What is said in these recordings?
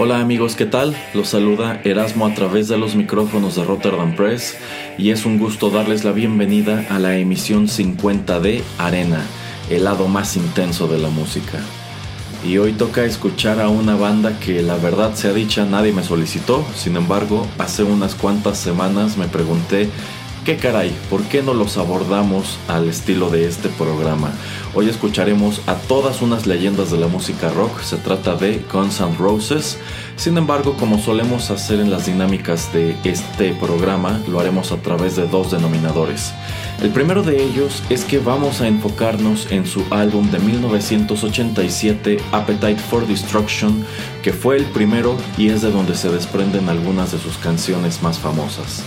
Hola amigos, ¿qué tal? Los saluda Erasmo a través de los micrófonos de Rotterdam Press y es un gusto darles la bienvenida a la emisión 50 de Arena, el lado más intenso de la música. Y hoy toca escuchar a una banda que la verdad sea dicha nadie me solicitó, sin embargo hace unas cuantas semanas me pregunté ¿Qué caray? ¿Por qué no los abordamos al estilo de este programa? Hoy escucharemos a todas unas leyendas de la música rock, se trata de Guns N' Roses. Sin embargo, como solemos hacer en las dinámicas de este programa, lo haremos a través de dos denominadores. El primero de ellos es que vamos a enfocarnos en su álbum de 1987, Appetite for Destruction, que fue el primero y es de donde se desprenden algunas de sus canciones más famosas.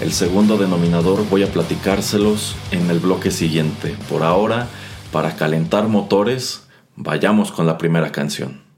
El segundo denominador voy a platicárselos en el bloque siguiente. Por ahora, para calentar motores, vayamos con la primera canción.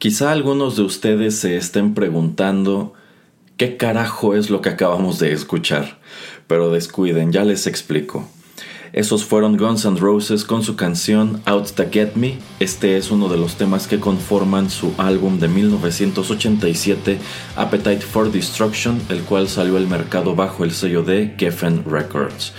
Quizá algunos de ustedes se estén preguntando qué carajo es lo que acabamos de escuchar, pero descuiden, ya les explico. Esos fueron Guns N' Roses con su canción Out to Get Me. Este es uno de los temas que conforman su álbum de 1987 Appetite for Destruction, el cual salió al mercado bajo el sello de Geffen Records.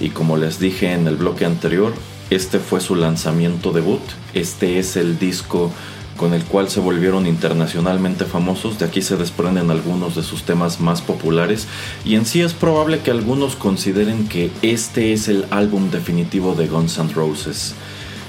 Y como les dije en el bloque anterior, este fue su lanzamiento debut. Este es el disco con el cual se volvieron internacionalmente famosos. De aquí se desprenden algunos de sus temas más populares y en sí es probable que algunos consideren que este es el álbum definitivo de Guns N' Roses.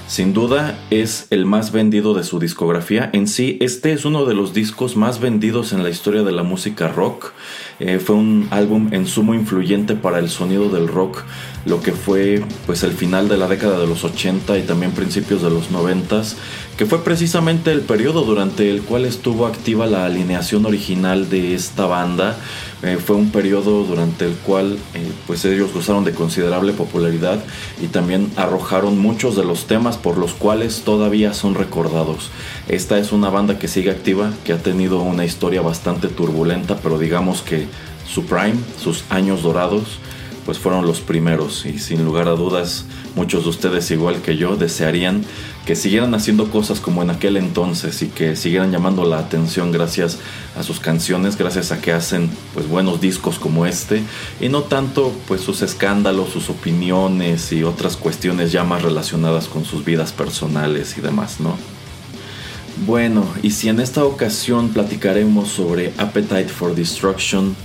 Sin duda es el más vendido de su discografía. En sí, este es uno de los discos más vendidos en la historia de la música rock. Eh, fue un álbum en sumo influyente para el sonido del rock, lo que fue pues el final de la década de los 80 y también principios de los 90, que fue precisamente el periodo durante el cual estuvo activa la alineación original de esta banda. Eh, fue un periodo durante el cual eh, pues ellos gozaron de considerable popularidad y también arrojaron muchos de los temas por los cuales todavía son recordados. Esta es una banda que sigue activa, que ha tenido una historia bastante turbulenta, pero digamos que su prime, sus años dorados, pues fueron los primeros y sin lugar a dudas muchos de ustedes igual que yo desearían que siguieran haciendo cosas como en aquel entonces y que siguieran llamando la atención gracias a sus canciones, gracias a que hacen pues buenos discos como este y no tanto pues sus escándalos, sus opiniones y otras cuestiones ya más relacionadas con sus vidas personales y demás, ¿no? Bueno, y si en esta ocasión platicaremos sobre Appetite for Destruction,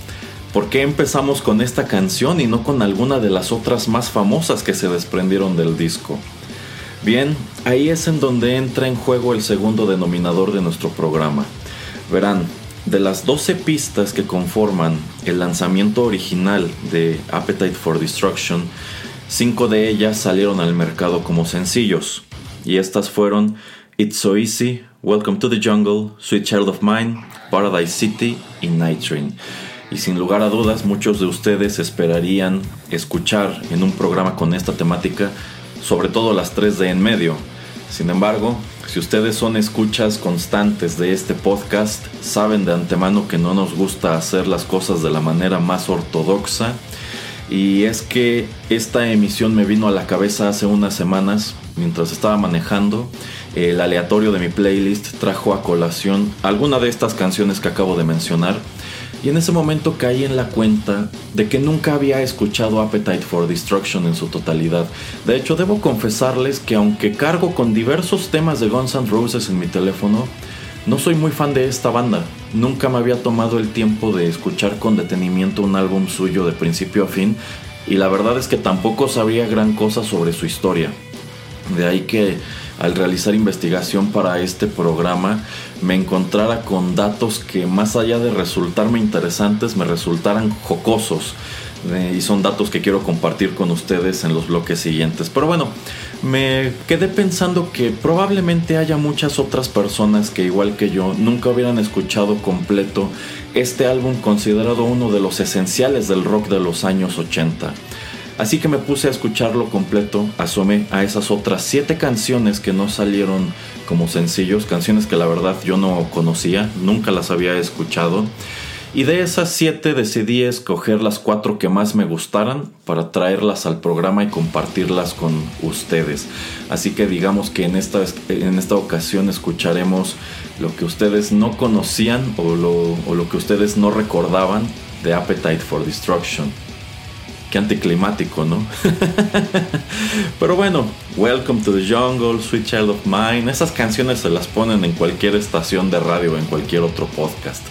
¿por qué empezamos con esta canción y no con alguna de las otras más famosas que se desprendieron del disco? Bien, ahí es en donde entra en juego el segundo denominador de nuestro programa. Verán, de las 12 pistas que conforman el lanzamiento original de Appetite for Destruction, 5 de ellas salieron al mercado como sencillos, y estas fueron It's So Easy, Welcome to the Jungle, Sweet Child of Mine, Paradise City y Night Train. Y sin lugar a dudas, muchos de ustedes esperarían escuchar en un programa con esta temática sobre todo las tres de en medio. Sin embargo, si ustedes son escuchas constantes de este podcast, saben de antemano que no nos gusta hacer las cosas de la manera más ortodoxa. Y es que esta emisión me vino a la cabeza hace unas semanas mientras estaba manejando. El aleatorio de mi playlist trajo a colación alguna de estas canciones que acabo de mencionar y en ese momento caí en la cuenta de que nunca había escuchado Appetite for Destruction en su totalidad. De hecho, debo confesarles que aunque cargo con diversos temas de Guns N' Roses en mi teléfono, no soy muy fan de esta banda. Nunca me había tomado el tiempo de escuchar con detenimiento un álbum suyo de principio a fin y la verdad es que tampoco sabía gran cosa sobre su historia. De ahí que al realizar investigación para este programa me encontrara con datos que más allá de resultarme interesantes me resultaran jocosos. Eh, y son datos que quiero compartir con ustedes en los bloques siguientes. Pero bueno, me quedé pensando que probablemente haya muchas otras personas que igual que yo nunca hubieran escuchado completo este álbum considerado uno de los esenciales del rock de los años 80. Así que me puse a escucharlo completo, asomé a esas otras siete canciones que no salieron como sencillos, canciones que la verdad yo no conocía, nunca las había escuchado. Y de esas siete decidí escoger las cuatro que más me gustaran para traerlas al programa y compartirlas con ustedes. Así que digamos que en esta, en esta ocasión escucharemos lo que ustedes no conocían o lo, o lo que ustedes no recordaban de Appetite for Destruction anticlimático, ¿no? Pero bueno, Welcome to the Jungle, Sweet Child of Mine, esas canciones se las ponen en cualquier estación de radio en cualquier otro podcast.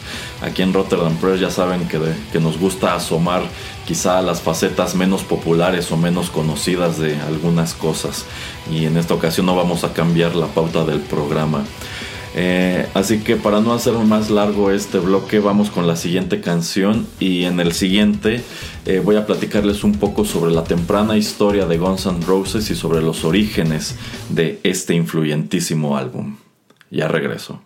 Aquí en Rotterdam Press ya saben que, que nos gusta asomar quizá las facetas menos populares o menos conocidas de algunas cosas. Y en esta ocasión no vamos a cambiar la pauta del programa. Eh, así que para no hacer más largo este bloque, vamos con la siguiente canción y en el siguiente eh, voy a platicarles un poco sobre la temprana historia de Guns N' Roses y sobre los orígenes de este influyentísimo álbum. Ya regreso.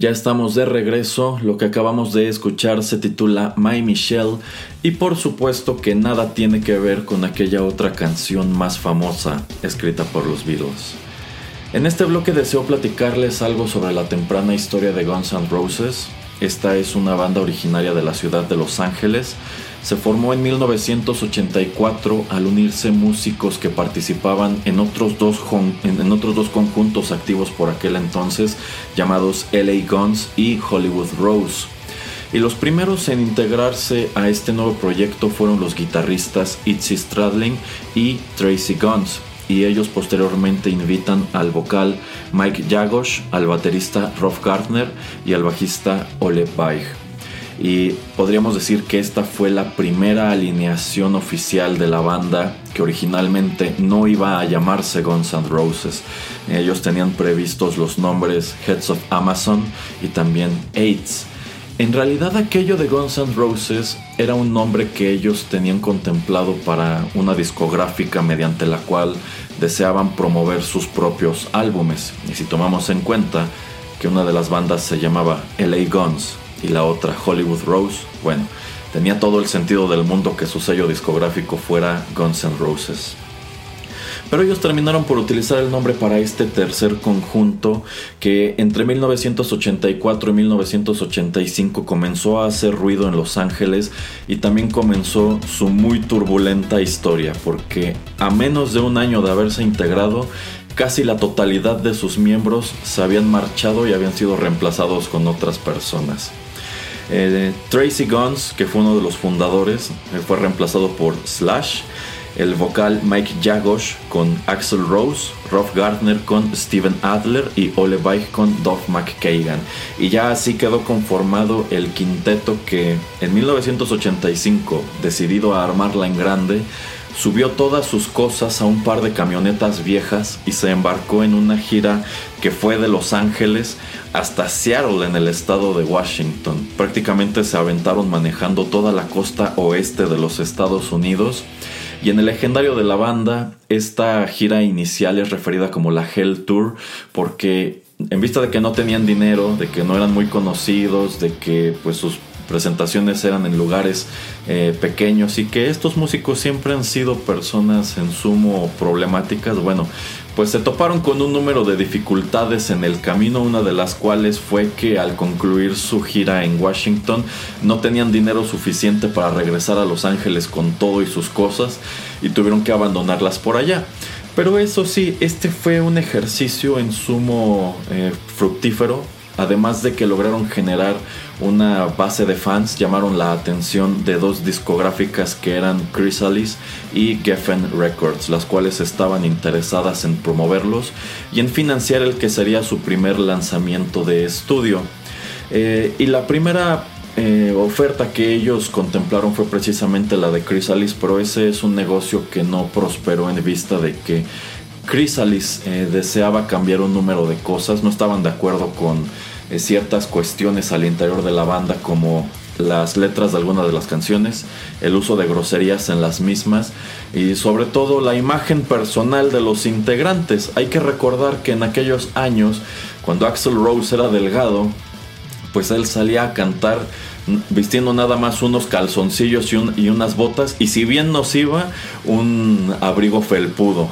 Ya estamos de regreso, lo que acabamos de escuchar se titula My Michelle y por supuesto que nada tiene que ver con aquella otra canción más famosa escrita por los Beatles. En este bloque deseo platicarles algo sobre la temprana historia de Guns N' Roses. Esta es una banda originaria de la ciudad de Los Ángeles, se formó en 1984 al unirse músicos que participaban en otros dos, conjuntos activos por aquel entonces llamados LA Guns y Hollywood Rose. Y los primeros en integrarse a este nuevo proyecto fueron los guitarristas Itzy Stradling y Tracy Guns, y ellos posteriormente invitan al vocal Mike Jagosh, al baterista Rolf Gardner y al bajista Ole Weich y podríamos decir que esta fue la primera alineación oficial de la banda que originalmente no iba a llamarse Guns N' Roses. Ellos tenían previstos los nombres Heads of Amazon y también AIDS. En realidad aquello de Guns N' Roses era un nombre que ellos tenían contemplado para una discográfica mediante la cual deseaban promover sus propios álbumes. Y si tomamos en cuenta que una de las bandas se llamaba LA Guns y la otra Hollywood Rose, bueno, tenía todo el sentido del mundo que su sello discográfico fuera Guns N' Roses. Pero ellos terminaron por utilizar el nombre para este tercer conjunto que entre 1984 y 1985 comenzó a hacer ruido en Los Ángeles y también comenzó su muy turbulenta historia porque a menos de un año de haberse integrado casi la totalidad de sus miembros se habían marchado y habían sido reemplazados con otras personas. Eh, Tracy Guns, que fue uno de los fundadores, eh, fue reemplazado por Slash. El vocal Mike Jagosh con Axel Rose, Rolf Gardner con Steven Adler y Ole Weich con Doug McKagan. Y ya así quedó conformado el quinteto que en 1985, decidido a armarla en grande, subió todas sus cosas a un par de camionetas viejas y se embarcó en una gira que fue de Los Ángeles hasta Seattle en el estado de Washington. Prácticamente se aventaron manejando toda la costa oeste de los Estados Unidos. Y en el legendario de la banda, esta gira inicial es referida como la Hell Tour porque en vista de que no tenían dinero, de que no eran muy conocidos, de que pues sus presentaciones eran en lugares eh, pequeños y que estos músicos siempre han sido personas en sumo problemáticas, bueno, pues se toparon con un número de dificultades en el camino, una de las cuales fue que al concluir su gira en Washington no tenían dinero suficiente para regresar a Los Ángeles con todo y sus cosas y tuvieron que abandonarlas por allá. Pero eso sí, este fue un ejercicio en sumo eh, fructífero Además de que lograron generar una base de fans, llamaron la atención de dos discográficas que eran Chrysalis y Geffen Records, las cuales estaban interesadas en promoverlos y en financiar el que sería su primer lanzamiento de estudio. Eh, y la primera eh, oferta que ellos contemplaron fue precisamente la de Chrysalis, pero ese es un negocio que no prosperó en vista de que Chrysalis eh, deseaba cambiar un número de cosas, no estaban de acuerdo con eh, ciertas cuestiones al interior de la banda como las letras de algunas de las canciones, el uso de groserías en las mismas y sobre todo la imagen personal de los integrantes. Hay que recordar que en aquellos años, cuando Axel Rose era delgado, pues él salía a cantar vistiendo nada más unos calzoncillos y, y unas botas y si bien nos iba, un abrigo felpudo.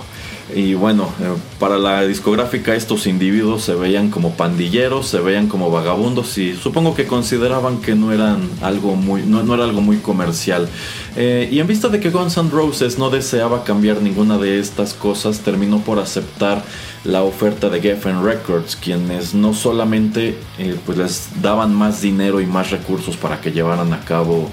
Y bueno, eh, para la discográfica estos individuos se veían como pandilleros, se veían como vagabundos y supongo que consideraban que no eran algo muy, no, era algo muy comercial. Eh, y en vista de que Guns N' Roses no deseaba cambiar ninguna de estas cosas, terminó por aceptar la oferta de Geffen Records, quienes no solamente eh, pues les daban más dinero y más recursos para que llevaran a cabo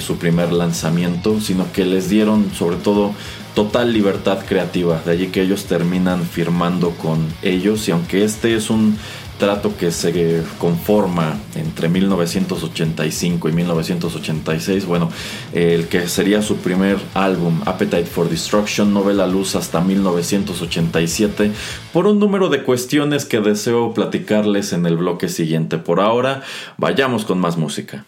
su primer lanzamiento, sino que les dieron sobre todo total libertad creativa. De allí que ellos terminan firmando con ellos y aunque este es un trato que se conforma entre 1985 y 1986, bueno, el que sería su primer álbum, Appetite for Destruction, no ve la luz hasta 1987 por un número de cuestiones que deseo platicarles en el bloque siguiente. Por ahora, vayamos con más música.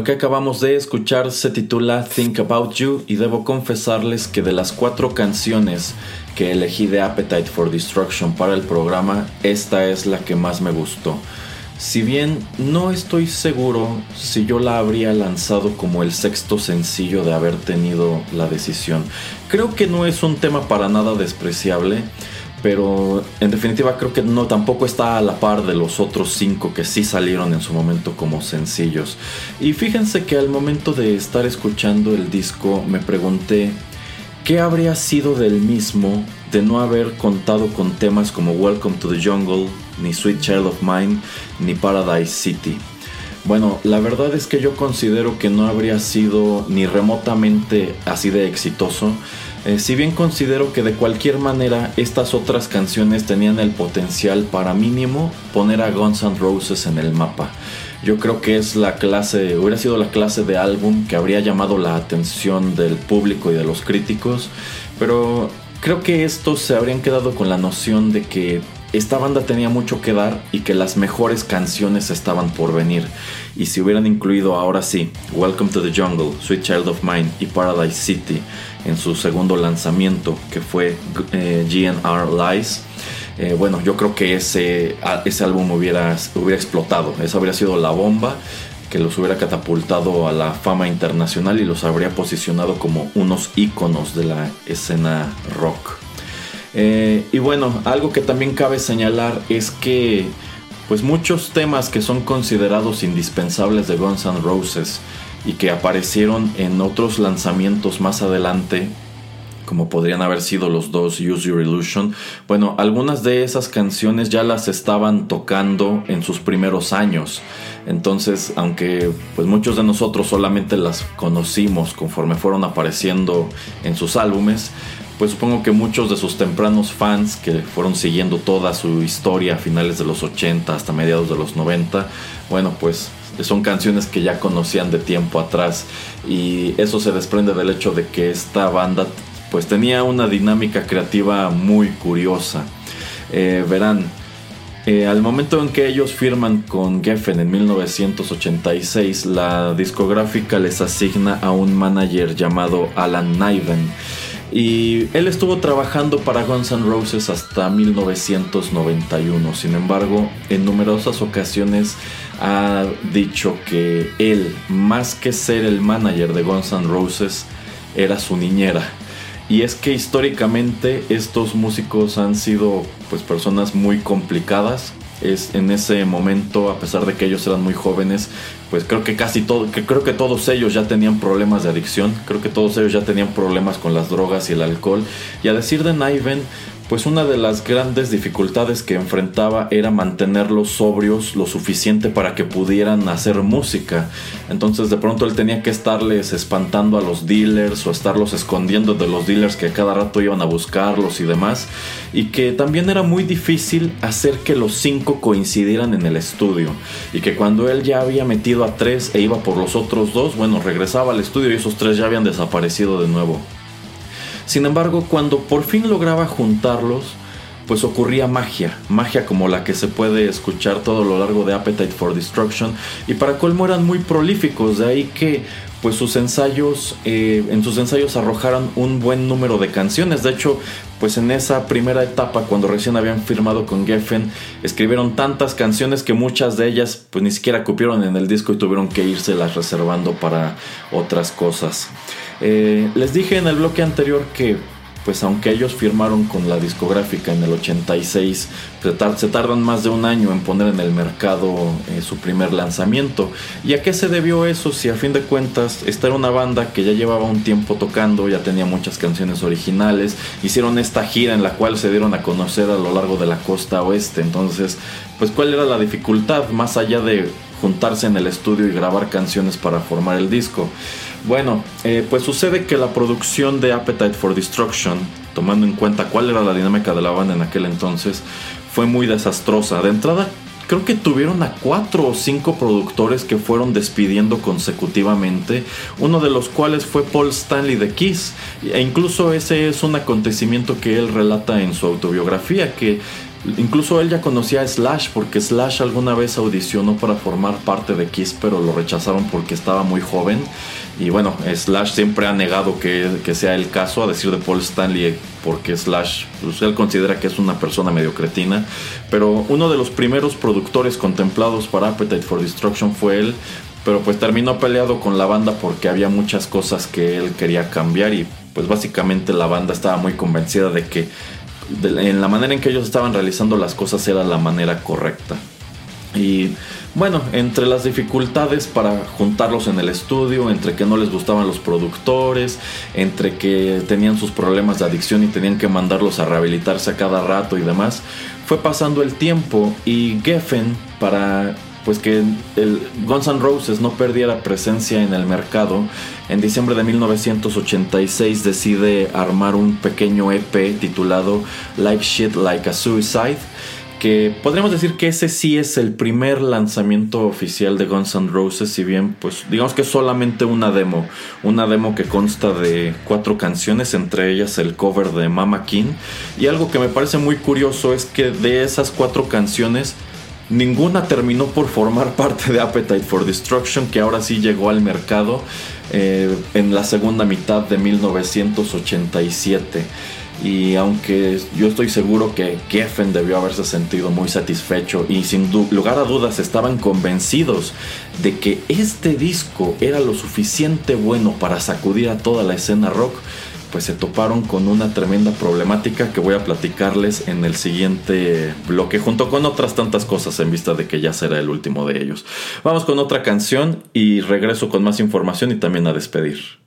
Lo que acabamos de escuchar se titula Think About You y debo confesarles que de las cuatro canciones que elegí de Appetite for Destruction para el programa, esta es la que más me gustó. Si bien no estoy seguro si yo la habría lanzado como el sexto sencillo de haber tenido la decisión, creo que no es un tema para nada despreciable pero en definitiva creo que no tampoco está a la par de los otros cinco que sí salieron en su momento como sencillos. Y fíjense que al momento de estar escuchando el disco me pregunté qué habría sido del mismo de no haber contado con temas como Welcome to the Jungle, ni Sweet Child of Mine, ni Paradise City. Bueno, la verdad es que yo considero que no habría sido ni remotamente así de exitoso eh, si bien considero que de cualquier manera estas otras canciones tenían el potencial para mínimo poner a Guns N' Roses en el mapa. Yo creo que es la clase, hubiera sido la clase de álbum que habría llamado la atención del público y de los críticos, pero creo que estos se habrían quedado con la noción de que esta banda tenía mucho que dar y que las mejores canciones estaban por venir. Y si hubieran incluido ahora sí Welcome to the Jungle, Sweet Child of Mine y Paradise City en su segundo lanzamiento que fue eh, GNR Lies, eh, bueno, yo creo que ese, ese álbum hubiera, hubiera explotado. Esa habría sido la bomba que los hubiera catapultado a la fama internacional y los habría posicionado como unos íconos de la escena rock. Eh, y bueno, algo que también cabe señalar es que pues muchos temas que son considerados indispensables de Guns N' Roses y que aparecieron en otros lanzamientos más adelante, como podrían haber sido los dos Use Your Illusion, bueno, algunas de esas canciones ya las estaban tocando en sus primeros años. Entonces, aunque pues muchos de nosotros solamente las conocimos conforme fueron apareciendo en sus álbumes, pues supongo que muchos de sus tempranos fans que fueron siguiendo toda su historia a finales de los 80 hasta mediados de los 90, bueno, pues son canciones que ya conocían de tiempo atrás y eso se desprende del hecho de que esta banda pues tenía una dinámica creativa muy curiosa. Eh, verán, eh, al momento en que ellos firman con Geffen en 1986, la discográfica les asigna a un manager llamado Alan Niven y él estuvo trabajando para Guns N' Roses hasta 1991. Sin embargo, en numerosas ocasiones ha dicho que él, más que ser el manager de Guns N' Roses, era su niñera. Y es que históricamente estos músicos han sido pues personas muy complicadas, es en ese momento, a pesar de que ellos eran muy jóvenes, pues creo que casi todo, que creo que todos ellos ya tenían problemas de adicción, creo que todos ellos ya tenían problemas con las drogas y el alcohol. Y a decir de Niven, pues una de las grandes dificultades que enfrentaba era mantenerlos sobrios lo suficiente para que pudieran hacer música. Entonces de pronto él tenía que estarles espantando a los dealers o estarlos escondiendo de los dealers que cada rato iban a buscarlos y demás. Y que también era muy difícil hacer que los cinco coincidieran en el estudio. Y que cuando él ya había metido a tres e iba por los otros dos, bueno, regresaba al estudio y esos tres ya habían desaparecido de nuevo. Sin embargo, cuando por fin lograba juntarlos, pues ocurría magia, magia como la que se puede escuchar todo lo largo de Appetite for Destruction, y para colmo eran muy prolíficos, de ahí que pues sus ensayos, eh, en sus ensayos arrojaron un buen número de canciones. De hecho, pues en esa primera etapa, cuando recién habían firmado con Geffen, escribieron tantas canciones que muchas de ellas pues ni siquiera cupieron en el disco y tuvieron que irse las reservando para otras cosas. Eh, les dije en el bloque anterior que pues aunque ellos firmaron con la discográfica en el 86, se tardan más de un año en poner en el mercado eh, su primer lanzamiento. ¿Y a qué se debió eso? Si a fin de cuentas esta era una banda que ya llevaba un tiempo tocando, ya tenía muchas canciones originales, hicieron esta gira en la cual se dieron a conocer a lo largo de la costa oeste. Entonces, pues cuál era la dificultad más allá de juntarse en el estudio y grabar canciones para formar el disco. Bueno, eh, pues sucede que la producción de Appetite for Destruction, tomando en cuenta cuál era la dinámica de la banda en aquel entonces, fue muy desastrosa. De entrada, creo que tuvieron a cuatro o cinco productores que fueron despidiendo consecutivamente, uno de los cuales fue Paul Stanley de Kiss, e incluso ese es un acontecimiento que él relata en su autobiografía, que Incluso él ya conocía a Slash porque Slash alguna vez audicionó para formar parte de Kiss, pero lo rechazaron porque estaba muy joven. Y bueno, Slash siempre ha negado que, sea el caso, a decir de Paul Stanley, porque Slash, pues, él considera que es una persona medio cretina. Pero uno de los primeros productores contemplados para Appetite for Destruction fue él, pero pues terminó peleado con la banda porque había muchas cosas que él quería cambiar y pues básicamente la banda estaba muy convencida de que en la manera en que ellos estaban realizando las cosas era la manera correcta. Y bueno, entre las dificultades para juntarlos en el estudio, entre que no les gustaban los productores, entre que tenían sus problemas de adicción y tenían que mandarlos a rehabilitarse a cada rato y demás, fue pasando el tiempo y Geffen para pues que el Guns N' Roses no perdiera presencia en el mercado, en diciembre de 1986 decide armar un pequeño EP titulado Life Shit Like a Suicide, que podríamos decir que ese sí es el primer lanzamiento oficial de Guns N' Roses, si bien pues digamos que solamente una demo, una demo que consta de cuatro canciones, entre ellas el cover de Mama King, y algo que me parece muy curioso es que de esas cuatro canciones, Ninguna terminó por formar parte de Appetite for Destruction, que ahora sí llegó al mercado eh, en la segunda mitad de 1987. Y aunque yo estoy seguro que Geffen debió haberse sentido muy satisfecho y sin lugar a dudas estaban convencidos de que este disco era lo suficiente bueno para sacudir a toda la escena rock, pues se toparon con una tremenda problemática que voy a platicarles en el siguiente bloque, junto con otras tantas cosas en vista de que ya será el último de ellos. Vamos con otra canción y regreso con más información y también a despedir.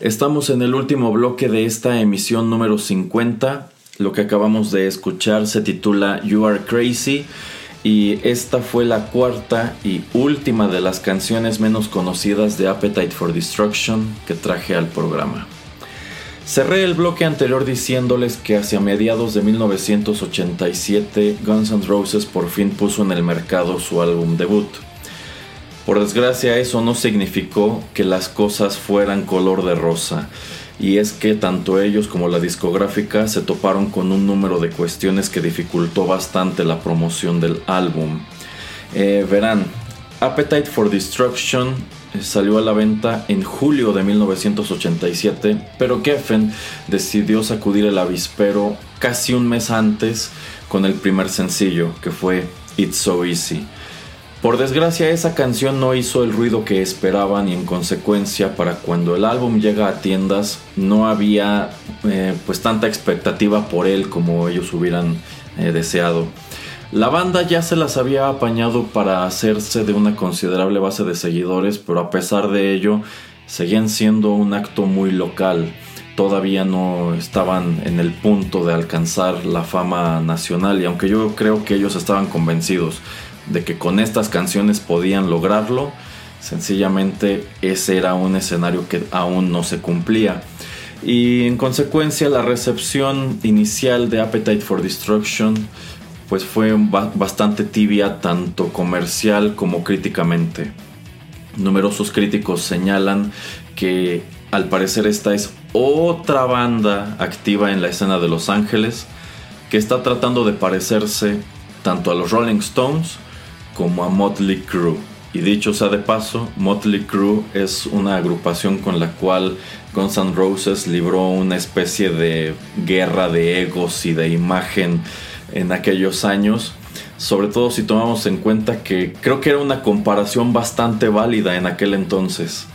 Estamos en el último bloque de esta emisión número 50. Lo que acabamos de escuchar se titula You Are Crazy y esta fue la cuarta y última de las canciones menos conocidas de Appetite for Destruction que traje al programa. Cerré el bloque anterior diciéndoles que hacia mediados de 1987 Guns N' Roses por fin puso en el mercado su álbum debut. Por desgracia eso no significó que las cosas fueran color de rosa, y es que tanto ellos como la discográfica se toparon con un número de cuestiones que dificultó bastante la promoción del álbum. Eh, verán, Appetite for Destruction eh, salió a la venta en julio de 1987, pero Geffen decidió sacudir el avispero casi un mes antes con el primer sencillo, que fue It's So Easy. Por desgracia esa canción no hizo el ruido que esperaban y en consecuencia para cuando el álbum llega a tiendas no había eh, pues tanta expectativa por él como ellos hubieran eh, deseado. La banda ya se las había apañado para hacerse de una considerable base de seguidores, pero a pesar de ello seguían siendo un acto muy local. Todavía no estaban en el punto de alcanzar la fama nacional y aunque yo creo que ellos estaban convencidos de que con estas canciones podían lograrlo. Sencillamente ese era un escenario que aún no se cumplía. Y en consecuencia la recepción inicial de Appetite for Destruction pues fue bastante tibia tanto comercial como críticamente. Numerosos críticos señalan que al parecer esta es otra banda activa en la escena de Los Ángeles que está tratando de parecerse tanto a los Rolling Stones como a Motley Crue. Y dicho sea de paso, Motley Crue es una agrupación con la cual Guns N' Roses libró una especie de guerra de egos y de imagen en aquellos años. Sobre todo si tomamos en cuenta que creo que era una comparación bastante válida en aquel entonces.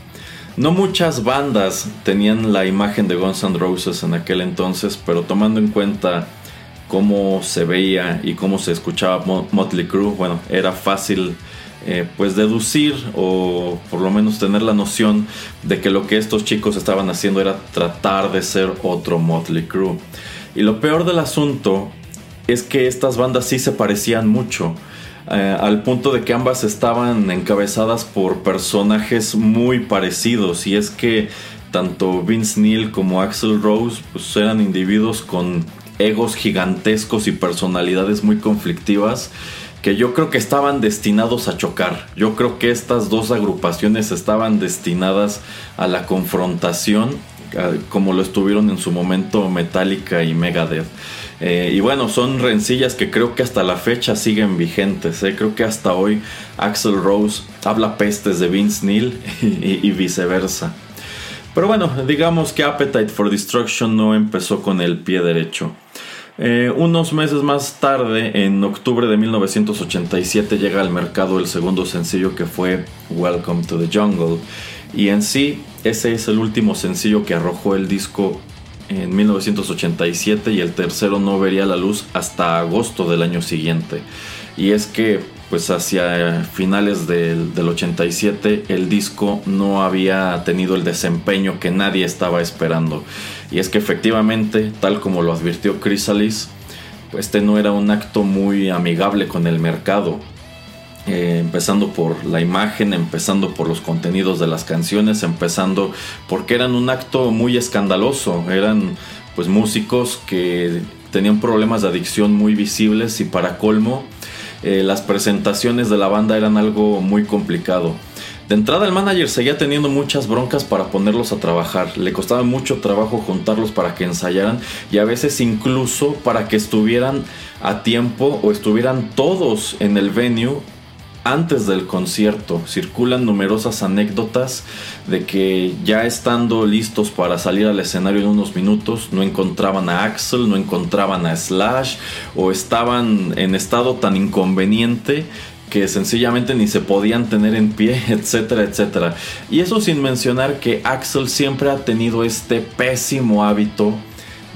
No muchas bandas tenían la imagen de Guns N' Roses en aquel entonces, pero tomando en cuenta cómo se veía y cómo se escuchaba Motley Crue, bueno, era fácil eh, pues deducir o por lo menos tener la noción de que lo que estos chicos estaban haciendo era tratar de ser otro Motley Crue. Y lo peor del asunto es que estas bandas sí se parecían mucho. Eh, al punto de que ambas estaban encabezadas por personajes muy parecidos y es que tanto Vince Neil como Axel Rose pues eran individuos con egos gigantescos y personalidades muy conflictivas que yo creo que estaban destinados a chocar. Yo creo que estas dos agrupaciones estaban destinadas a la confrontación, como lo estuvieron en su momento Metallica y Megadeth. Eh, y bueno, son rencillas que creo que hasta la fecha siguen vigentes. ¿eh? Creo que hasta hoy Axel Rose habla pestes de Vince Neil y viceversa. Pero bueno, digamos que Appetite for Destruction no empezó con el pie derecho. Eh, unos meses más tarde, en octubre de 1987, llega al mercado el segundo sencillo que fue Welcome to the Jungle. Y en sí, ese es el último sencillo que arrojó el disco en 1987 y el tercero no vería la luz hasta agosto del año siguiente. Y es que pues hacia finales del, 87 el disco no había tenido el desempeño que nadie estaba esperando. Y es que efectivamente, tal como lo advirtió Chrysalis, este no era un acto muy amigable con el mercado. Eh, empezando por la imagen, empezando por los contenidos de las canciones, empezando porque eran un acto muy escandaloso, eran pues músicos que tenían problemas de adicción muy visibles y para colmo eh, las presentaciones de la banda eran algo muy complicado. De entrada el manager seguía teniendo muchas broncas para ponerlos a trabajar. Le costaba mucho trabajo juntarlos para que ensayaran y a veces incluso para que estuvieran a tiempo o estuvieran todos en el venue antes del concierto circulan numerosas anécdotas de que ya estando listos para salir al escenario en unos minutos no encontraban a Axel, no encontraban a Slash o estaban en estado tan inconveniente que sencillamente ni se podían tener en pie, etcétera, etcétera. Y eso sin mencionar que Axel siempre ha tenido este pésimo hábito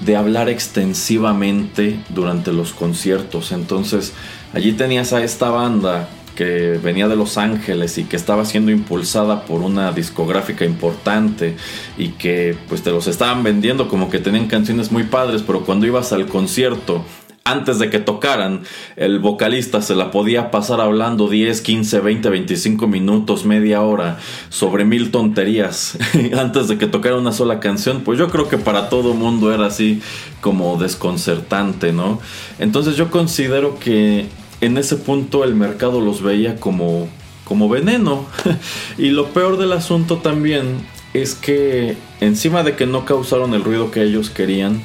de hablar extensivamente durante los conciertos. Entonces, allí tenías a esta banda que venía de Los Ángeles y que estaba siendo impulsada por una discográfica importante y que pues te los estaban vendiendo como que tenían canciones muy padres, pero cuando ibas al concierto antes de que tocaran, el vocalista se la podía pasar hablando 10, 15, 20, 25 minutos, media hora sobre mil tonterías antes de que tocara una sola canción, pues yo creo que para todo mundo era así como desconcertante, ¿no? Entonces yo considero que en ese punto el mercado los veía como, como veneno. y lo peor del asunto también es que encima de que no causaron el ruido que ellos querían,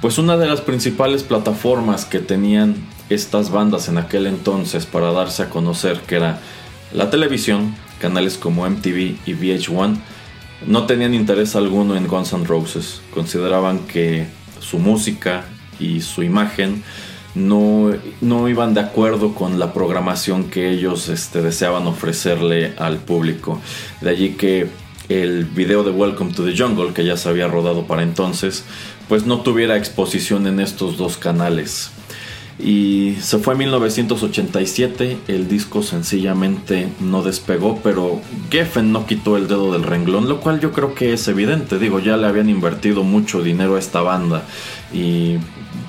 pues una de las principales plataformas que tenían estas bandas en aquel entonces para darse a conocer, que era la televisión, canales como MTV y VH1, no tenían interés alguno en Guns N' Roses. Consideraban que su música y su imagen no, no iban de acuerdo con la programación que ellos este, deseaban ofrecerle al público. De allí que el video de Welcome to the Jungle, que ya se había rodado para entonces, pues no tuviera exposición en estos dos canales. Y se fue en 1987, el disco sencillamente no despegó, pero Geffen no quitó el dedo del renglón, lo cual yo creo que es evidente, digo, ya le habían invertido mucho dinero a esta banda y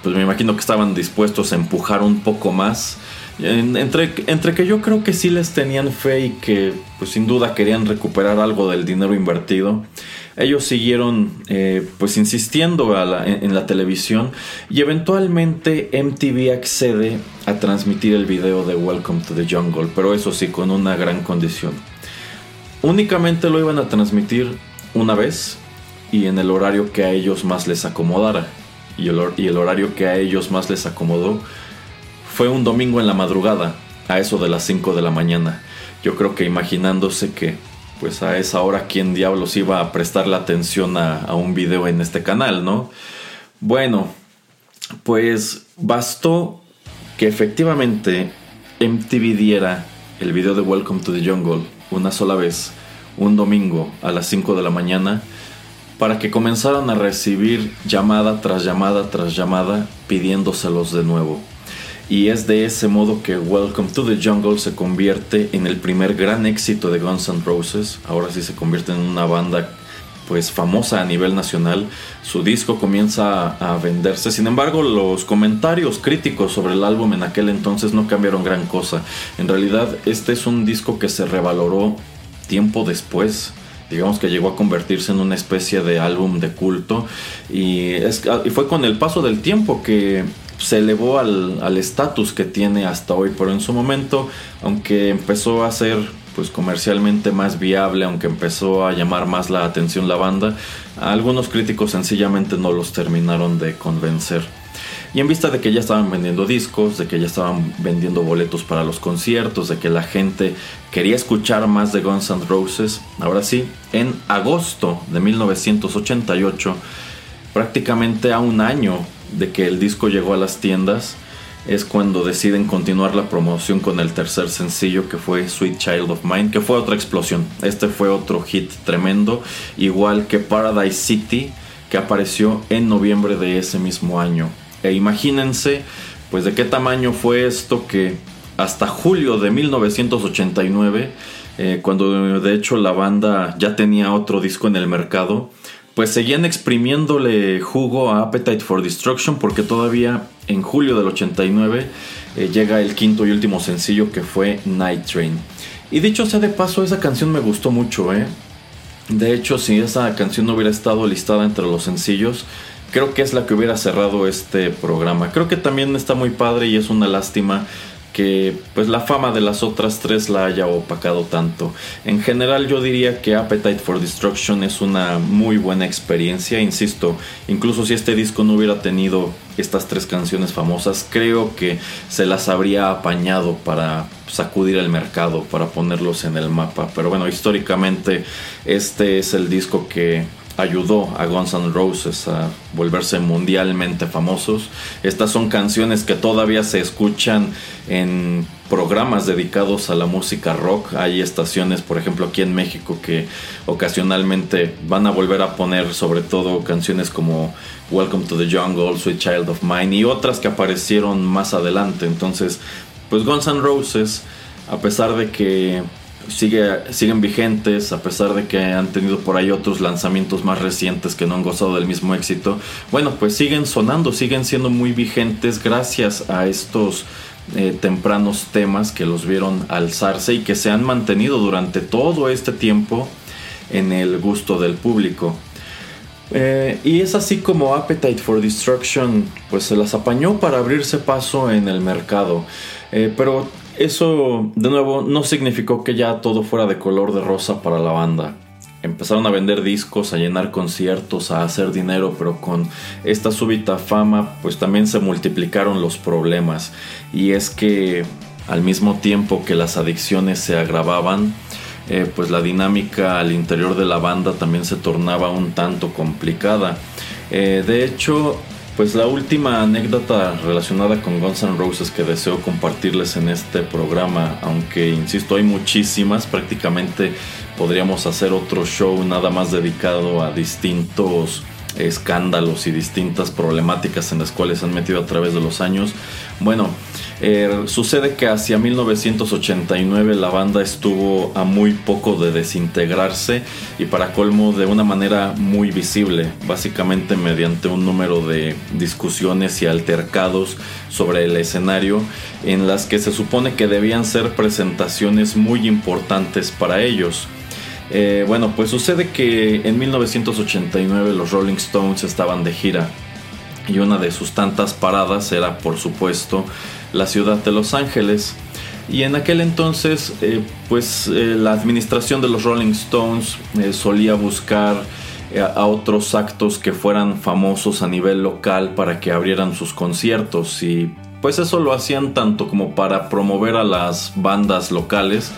pues me imagino que estaban dispuestos a empujar un poco más. Entre, entre que yo creo que sí les tenían fe y que pues sin duda querían recuperar algo del dinero invertido ellos siguieron eh, pues insistiendo en, la televisión y eventualmente MTV accede a transmitir el video de Welcome to the Jungle, pero eso sí con una gran condición. Únicamente lo iban a transmitir una vez y en el horario que a ellos más les acomodara. Y el, horario que a ellos más les acomodó fue un domingo en la madrugada, a eso de las 5 de la mañana. Yo creo que imaginándose que pues a esa hora quién diablos iba a prestar la atención a, un video en este canal, ¿no? Bueno, pues bastó que efectivamente MTV diera el video de Welcome to the Jungle una sola vez, un domingo a las 5 de la mañana, para que comenzaran a recibir llamada tras llamada tras llamada pidiéndoselos de nuevo. Y es de ese modo que Welcome to the Jungle se convierte en el primer gran éxito de Guns N' Roses. Ahora sí se convierte en una banda pues famosa a nivel nacional. Su disco comienza a, venderse. Sin embargo, los comentarios críticos sobre el álbum en aquel entonces no cambiaron gran cosa. En realidad, este es un disco que se revaloró tiempo después digamos que llegó a convertirse en una especie de álbum de culto y, y fue con el paso del tiempo que se elevó al estatus que tiene hasta hoy, pero en su momento, aunque empezó a ser pues comercialmente más viable, aunque empezó a llamar más la atención la banda, algunos críticos sencillamente no los terminaron de convencer. Y en vista de que ya estaban vendiendo discos, de que ya estaban vendiendo boletos para los conciertos, de que la gente quería escuchar más de Guns N' Roses, ahora sí, en agosto de 1988, prácticamente a un año de que el disco llegó a las tiendas es cuando deciden continuar la promoción con el tercer sencillo que fue Sweet Child of Mine, que fue otra explosión. Este fue otro hit tremendo, igual que Paradise City, que apareció en noviembre de ese mismo año. E imagínense, pues de qué tamaño fue esto que hasta julio de 1989, eh, cuando de hecho la banda ya tenía otro disco en el mercado, pues seguían exprimiéndole jugo a Appetite for Destruction porque todavía en julio del 89 eh, llega el quinto y último sencillo que fue Night Train. Y dicho sea de paso, esa canción me gustó mucho, ¿eh? De hecho, si esa canción no hubiera estado listada entre los sencillos, creo que es la que hubiera cerrado este programa. Creo que también está muy padre y es una lástima que pues la fama de las otras tres la haya opacado tanto. En general yo diría que Appetite for Destruction es una muy buena experiencia, insisto, incluso si este disco no hubiera tenido estas tres canciones famosas, creo que se las habría apañado para sacudir el mercado, para ponerlos en el mapa. Pero bueno, históricamente este es el disco que ayudó a Guns N' Roses a volverse mundialmente famosos. Estas son canciones que todavía se escuchan en programas dedicados a la música rock. Hay estaciones, por ejemplo, aquí en México que ocasionalmente van a volver a poner sobre todo canciones como Welcome to the Jungle, Sweet Child of Mine y otras que aparecieron más adelante. Entonces, pues Guns N' Roses a pesar de que sigue, siguen vigentes, a pesar de que han tenido por ahí otros lanzamientos más recientes que no han gozado del mismo éxito, bueno, pues siguen sonando, siguen siendo muy vigentes gracias a estos eh, tempranos temas que los vieron alzarse y que se han mantenido durante todo este tiempo en el gusto del público. Eh, y es así como Appetite for Destruction pues se las apañó para abrirse paso en el mercado. Eh, pero eso de nuevo no significó que ya todo fuera de color de rosa para la banda. Empezaron a vender discos, a llenar conciertos, a hacer dinero, pero con esta súbita fama pues también se multiplicaron los problemas. Y es que al mismo tiempo que las adicciones se agravaban, eh, pues la dinámica al interior de la banda también se tornaba un tanto complicada. Eh, de hecho, pues la última anécdota relacionada con Guns N' Roses que deseo compartirles en este programa, aunque insisto hay muchísimas, prácticamente podríamos hacer otro show nada más dedicado a distintos escándalos y distintas problemáticas en las cuales se han metido a través de los años. Bueno, eh, sucede que hacia 1989 la banda estuvo a muy poco de desintegrarse y para colmo de una manera muy visible, básicamente mediante un número de discusiones y altercados sobre el escenario en las que se supone que debían ser presentaciones muy importantes para ellos. Eh, bueno, pues sucede que en 1989 los Rolling Stones estaban de gira y una de sus tantas paradas era por supuesto la ciudad de Los Ángeles. Y en aquel entonces, eh, pues eh, la administración de los Rolling Stones solía buscar a otros actos que fueran famosos a nivel local para que abrieran sus conciertos. Y pues eso lo hacían tanto como para promover a las bandas locales,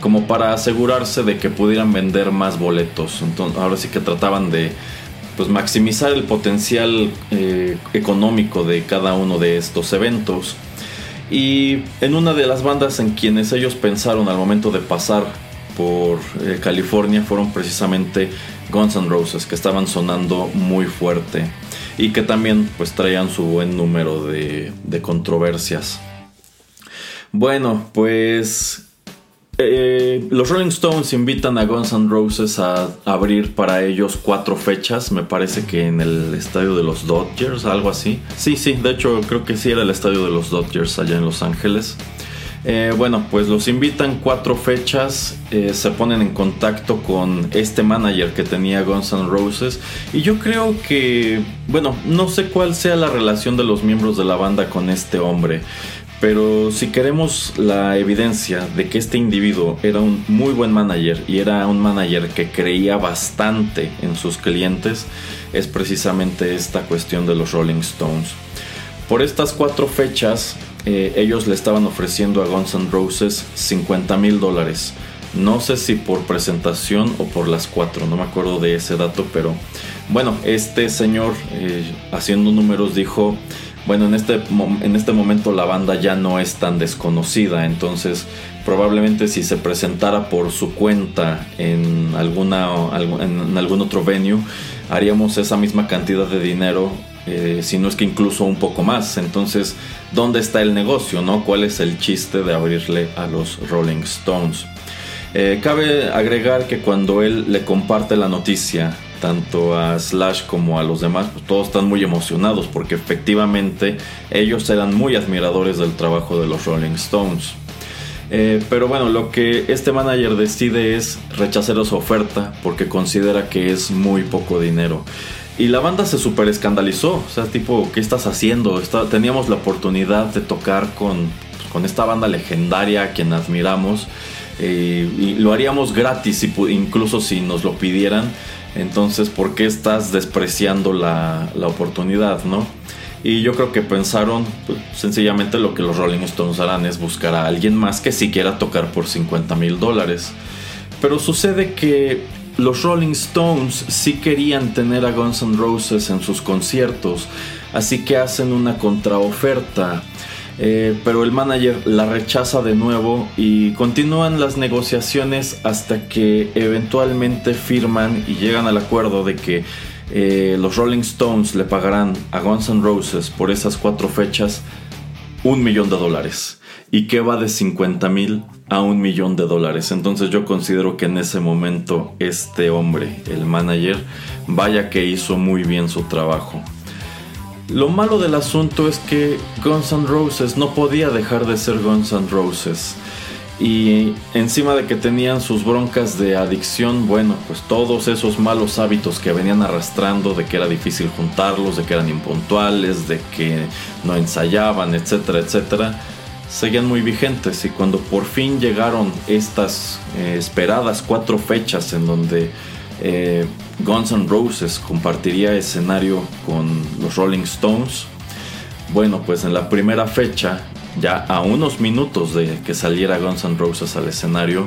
como para asegurarse de que pudieran vender más boletos. Entonces, ahora sí que trataban de pues maximizar el potencial económico de cada uno de estos eventos. Y en una de las bandas en quienes ellos pensaron al momento de pasar por eh, California fueron precisamente Guns N' Roses, que estaban sonando muy fuerte y que también pues traían su buen número de, de controversias. Bueno, pues eh, los Rolling Stones invitan a Guns N' Roses a abrir para ellos cuatro fechas, me parece que en el estadio de los Dodgers, algo así. Sí, sí, de hecho creo que sí era el estadio de los Dodgers allá en Los Ángeles. Eh, bueno, pues los invitan cuatro fechas, eh, se ponen en contacto con este manager que tenía Guns N' Roses y yo creo que, bueno, no sé cuál sea la relación de los miembros de la banda con este hombre. Pero si queremos la evidencia de que este individuo era un muy buen manager y era un manager que creía bastante en sus clientes, es precisamente esta cuestión de los Rolling Stones. Por estas cuatro fechas, eh, ellos le estaban ofreciendo a Guns N' Roses 50 mil dólares. No sé si por presentación o por las cuatro, no me acuerdo de ese dato, pero bueno, este señor eh, haciendo números dijo bueno, en este, en este momento la banda ya no es tan desconocida, entonces probablemente si se presentara por su cuenta en, alguna, en algún otro venue, haríamos esa misma cantidad de dinero, eh, si no es que incluso un poco más. Entonces, ¿dónde está el negocio? No? ¿Cuál es el chiste de abrirle a los Rolling Stones? Eh, cabe agregar que cuando él le comparte la noticia tanto a Slash como a los demás, pues todos están muy emocionados porque efectivamente ellos eran muy admiradores del trabajo de los Rolling Stones. Eh, pero bueno, lo que este manager decide es rechazar su oferta porque considera que es muy poco dinero. Y la banda se super escandalizó, o sea, tipo, ¿qué estás haciendo? teníamos la oportunidad de tocar con, con esta banda legendaria a quien admiramos. Eh, y lo haríamos gratis, incluso si nos lo pidieran. Entonces, ¿por qué estás despreciando la, oportunidad, no? Y yo creo que pensaron, pues, sencillamente lo que los Rolling Stones harán es buscar a alguien más que sí quiera tocar por 50 mil dólares. Pero sucede que los Rolling Stones sí querían tener a Guns N' Roses en sus conciertos, así que hacen una contraoferta eh, pero el manager la rechaza de nuevo y continúan las negociaciones hasta que eventualmente firman y llegan al acuerdo de que eh, los Rolling Stones le pagarán a Guns N' Roses por esas cuatro fechas un millón de dólares y que va de 50 mil a un millón de dólares. Entonces yo considero que en ese momento este hombre, el manager, vaya que hizo muy bien su trabajo. Lo malo del asunto es que Guns N' Roses no podía dejar de ser Guns N' Roses. Y encima de que tenían sus broncas de adicción, bueno, pues todos esos malos hábitos que venían arrastrando, de que era difícil juntarlos, de que eran impuntuales, de que no ensayaban, etcétera, etcétera, seguían muy vigentes. Y cuando por fin llegaron estas eh, esperadas cuatro fechas en donde eh, Guns N' Roses compartiría escenario con los Rolling Stones, bueno, pues en la primera fecha ya a unos minutos de que saliera Guns N' Roses al escenario,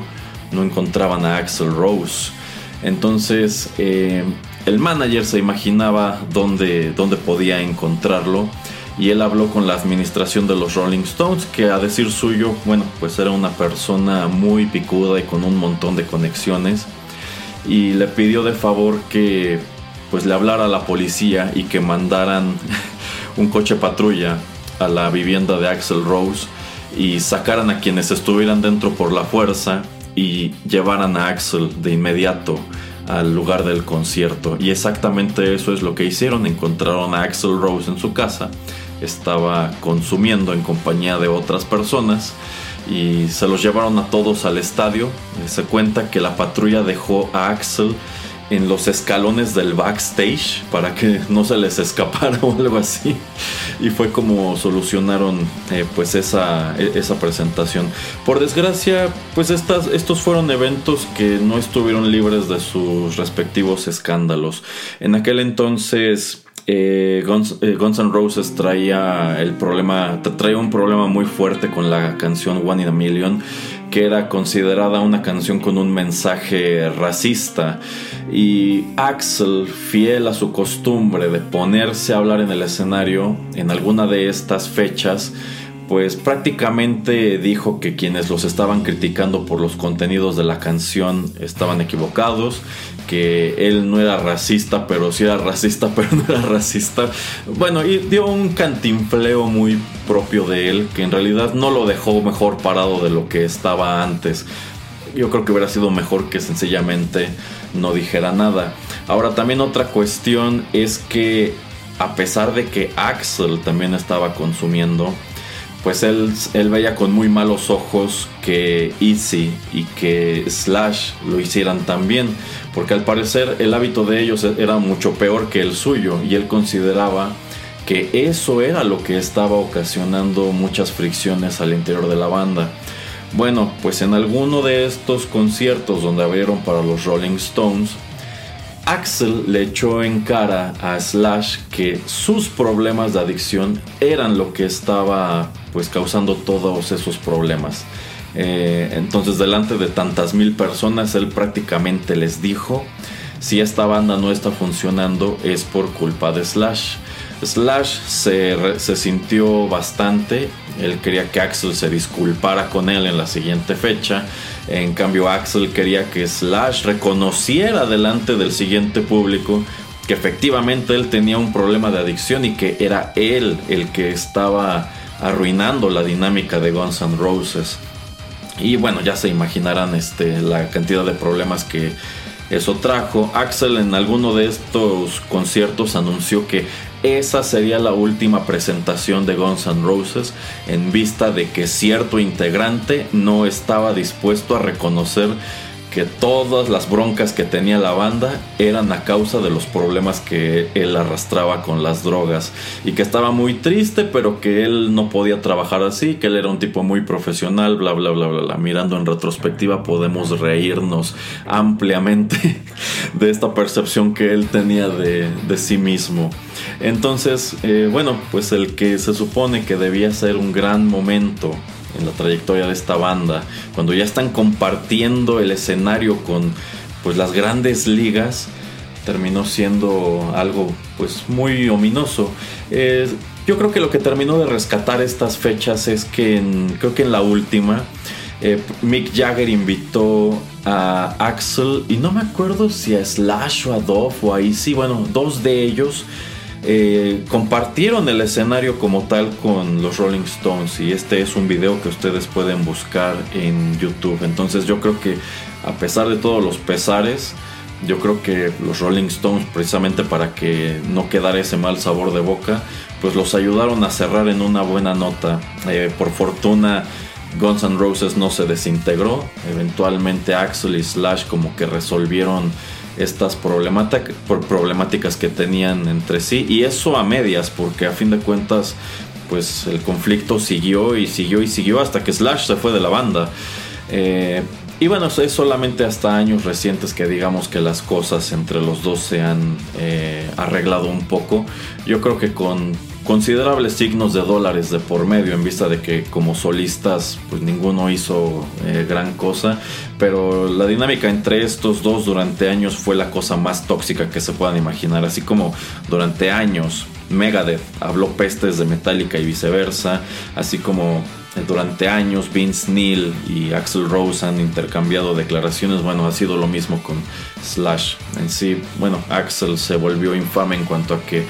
no encontraban a Axel Rose. Entonces eh, el manager se imaginaba dónde, dónde podía encontrarlo y él habló con la administración de los Rolling Stones, que a decir suyo, bueno, pues era una persona muy picuda y con un montón de conexiones y le pidió de favor que pues le hablara a la policía y que mandaran un coche patrulla a la vivienda de Axel Rose y sacaran a quienes estuvieran dentro por la fuerza y llevaran a Axel de inmediato al lugar del concierto. Y exactamente eso es lo que hicieron. Encontraron a Axel Rose en su casa. Estaba consumiendo en compañía de otras personas y se los llevaron a todos al estadio. Se cuenta que la patrulla dejó a Axel en los escalones del backstage para que no se les escapara o algo así. Y fue como solucionaron eh, pues esa, e, esa presentación. Por desgracia, pues estas, estos fueron eventos que no estuvieron libres de sus respectivos escándalos. En aquel entonces eh, Guns, eh, Guns, N' Roses traía el problema, traía un problema muy fuerte con la canción One in a Million, que era considerada una canción con un mensaje racista. Y Axel, fiel a su costumbre de ponerse a hablar en el escenario en alguna de estas fechas, pues prácticamente dijo que quienes los estaban criticando por los contenidos de la canción estaban equivocados, que él no era racista, pero sí era racista, pero no era racista. Bueno, y dio un cantinfleo muy propio de él, que en realidad no lo dejó mejor parado de lo que estaba antes. Yo creo que hubiera sido mejor que sencillamente no dijera nada. Ahora también otra cuestión es que a pesar de que Axel también estaba consumiendo, pues él, él veía con muy malos ojos que Easy y que Slash lo hicieran también, porque al parecer el hábito de ellos era mucho peor que el suyo y él consideraba que eso era lo que estaba ocasionando muchas fricciones al interior de la banda. Bueno, pues en alguno de estos conciertos donde abrieron para los Rolling Stones, Axel le echó en cara a Slash que sus problemas de adicción eran lo que estaba pues causando todos esos problemas. Eh, entonces delante de tantas mil personas él prácticamente les dijo si esta banda no está funcionando es por culpa de Slash. Slash se, se, sintió bastante, él quería que Axel se disculpara con él en la siguiente fecha, en cambio Axel quería que Slash reconociera delante del siguiente público que efectivamente él tenía un problema de adicción y que era él el que estaba arruinando la dinámica de Guns N' Roses. Y bueno, ya se imaginarán este, la cantidad de problemas que eso trajo. Axel en alguno de estos conciertos anunció que esa sería la última presentación de Guns N' Roses en vista de que cierto integrante no estaba dispuesto a reconocer que todas las broncas que tenía la banda eran a causa de los problemas que él arrastraba con las drogas y que estaba muy triste pero que él no podía trabajar así, que él era un tipo muy profesional, bla bla bla bla. Mirando en retrospectiva podemos reírnos ampliamente de esta percepción que él tenía de, de sí mismo. Entonces, eh, bueno, pues el que se supone que debía ser un gran momento en la trayectoria de esta banda, cuando ya están compartiendo el escenario con pues las grandes ligas, terminó siendo algo pues muy ominoso. yo creo que lo que terminó de rescatar estas fechas es que creo que en la última eh, Mick Jagger invitó a Axel y no me acuerdo si a Slash o a Dove o a Easy, bueno, dos de ellos eh, compartieron el escenario como tal con los Rolling Stones y este es un video que ustedes pueden buscar en YouTube. Entonces yo creo que a pesar de todos los pesares, yo creo que los Rolling Stones, precisamente para que no quedara ese mal sabor de boca, pues los ayudaron a cerrar en una buena nota. Eh, por fortuna, Guns N' Roses no se desintegró. Eventualmente Axel y Slash como que resolvieron estas problemáticas que tenían entre sí. Y eso a medias, porque a fin de cuentas, pues el conflicto siguió y siguió y siguió hasta que Slash se fue de la banda. Eh, y bueno, es solamente hasta años recientes que digamos que las cosas entre los dos se han eh, arreglado un poco. Yo creo que con considerables signos de dólares de por medio en vista de que como solistas pues ninguno hizo eh, gran cosa pero la dinámica entre estos dos durante años fue la cosa más tóxica que se puedan imaginar así como durante años Megadeth habló pestes de Metallica y viceversa así como durante años Vince Neil y Axel Rose han intercambiado declaraciones. Bueno, ha sido lo mismo con Slash. En sí, bueno, Axel se volvió infame en cuanto a que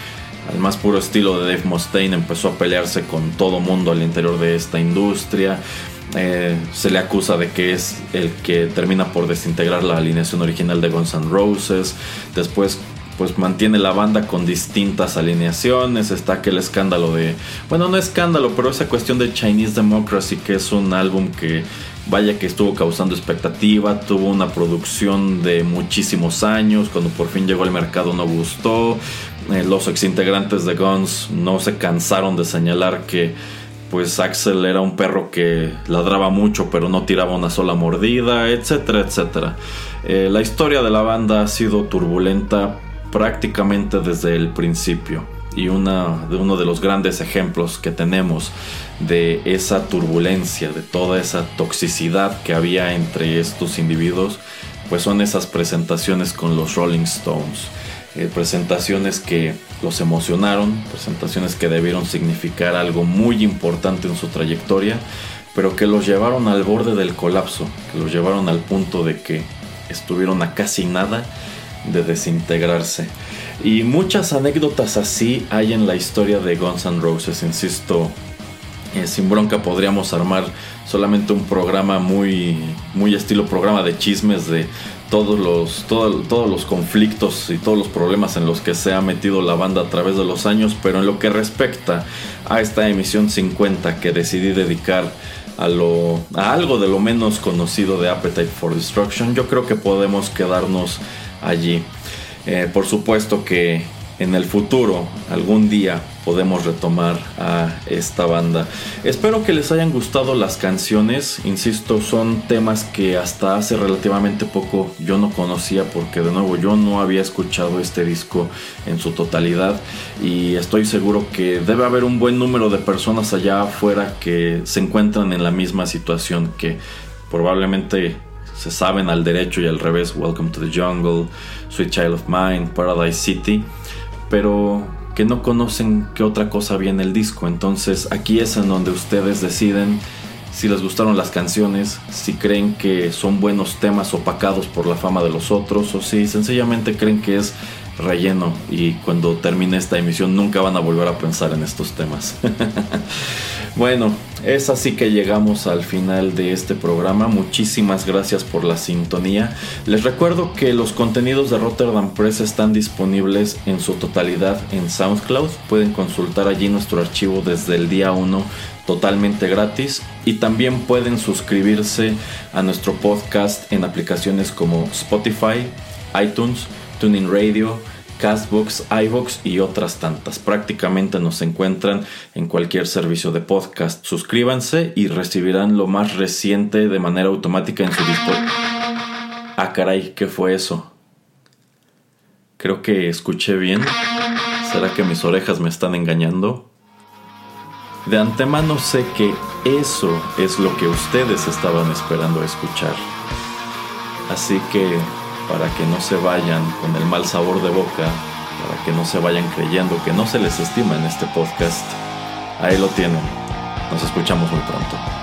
al más puro estilo de Dave Mustaine, empezó a pelearse con todo mundo al interior de esta industria. Eh, se le acusa de que es el que termina por desintegrar la alineación original de Guns N' Roses. Después pues mantiene la banda con distintas alineaciones. Está aquel escándalo de, bueno, no escándalo, pero esa cuestión de Chinese Democracy, que es un álbum que vaya que estuvo causando expectativa, tuvo una producción de muchísimos años, cuando por fin llegó al mercado no gustó. Eh, los exintegrantes de Guns no se cansaron de señalar que pues Axel era un perro que ladraba mucho pero no tiraba una sola mordida, etcétera, etcétera. Eh, la historia de la banda ha sido turbulenta prácticamente desde el principio y una, de uno de los grandes ejemplos que tenemos de esa turbulencia, de toda esa toxicidad que había entre estos individuos, pues son esas presentaciones con los Rolling Stones. Eh, presentaciones que los emocionaron, presentaciones que debieron significar algo muy importante en su trayectoria, pero que los llevaron al borde del colapso, que los llevaron al punto de que estuvieron a casi nada de desintegrarse. Y muchas anécdotas así hay en la historia de Guns N' Roses, insisto. Eh, sin bronca podríamos armar solamente un programa muy, muy estilo programa de chismes de todos los, todos los conflictos y todos los problemas en los que se ha metido la banda a través de los años, pero en lo que respecta a esta emisión 50 que decidí dedicar a, lo, a algo de lo menos conocido de Appetite for Destruction, yo creo que podemos quedarnos allí. Eh, por supuesto que en el futuro, algún día, podemos retomar a esta banda. Espero que les hayan gustado las canciones. Insisto, son temas que hasta hace relativamente poco yo no conocía porque de nuevo yo no había escuchado este disco en su totalidad y estoy seguro que debe haber un buen número de personas allá afuera que se encuentran en la misma situación que probablemente se saben al derecho y al revés, Welcome to the Jungle, Sweet Child of Mine, Paradise City, pero que no conocen qué otra cosa en el disco. Entonces aquí es en donde ustedes deciden si les gustaron las canciones, si creen que son buenos temas opacados por la fama de los otros o si sencillamente creen que es relleno y cuando termine esta emisión nunca van a volver a pensar en estos temas. bueno, es así que llegamos al final de este programa. Muchísimas gracias por la sintonía. Les recuerdo que los contenidos de Rotterdam Press están disponibles en su totalidad en SoundCloud. Pueden consultar allí nuestro archivo desde el día 1 totalmente gratis y también pueden suscribirse a nuestro podcast en aplicaciones como Spotify, iTunes, Tuning Radio, Castbox, iBox y otras tantas. Prácticamente nos encuentran en cualquier servicio de podcast. Suscríbanse y recibirán lo más reciente de manera automática en su dispositivo. Ah, caray, ¿qué fue eso? Creo que escuché bien. ¿Será que mis orejas me están engañando? De antemano sé que eso es lo que ustedes estaban esperando escuchar. Así que para que no se vayan con el mal sabor de boca, para que no se vayan creyendo que no se les estima en este podcast. Ahí lo tienen. Nos escuchamos muy pronto.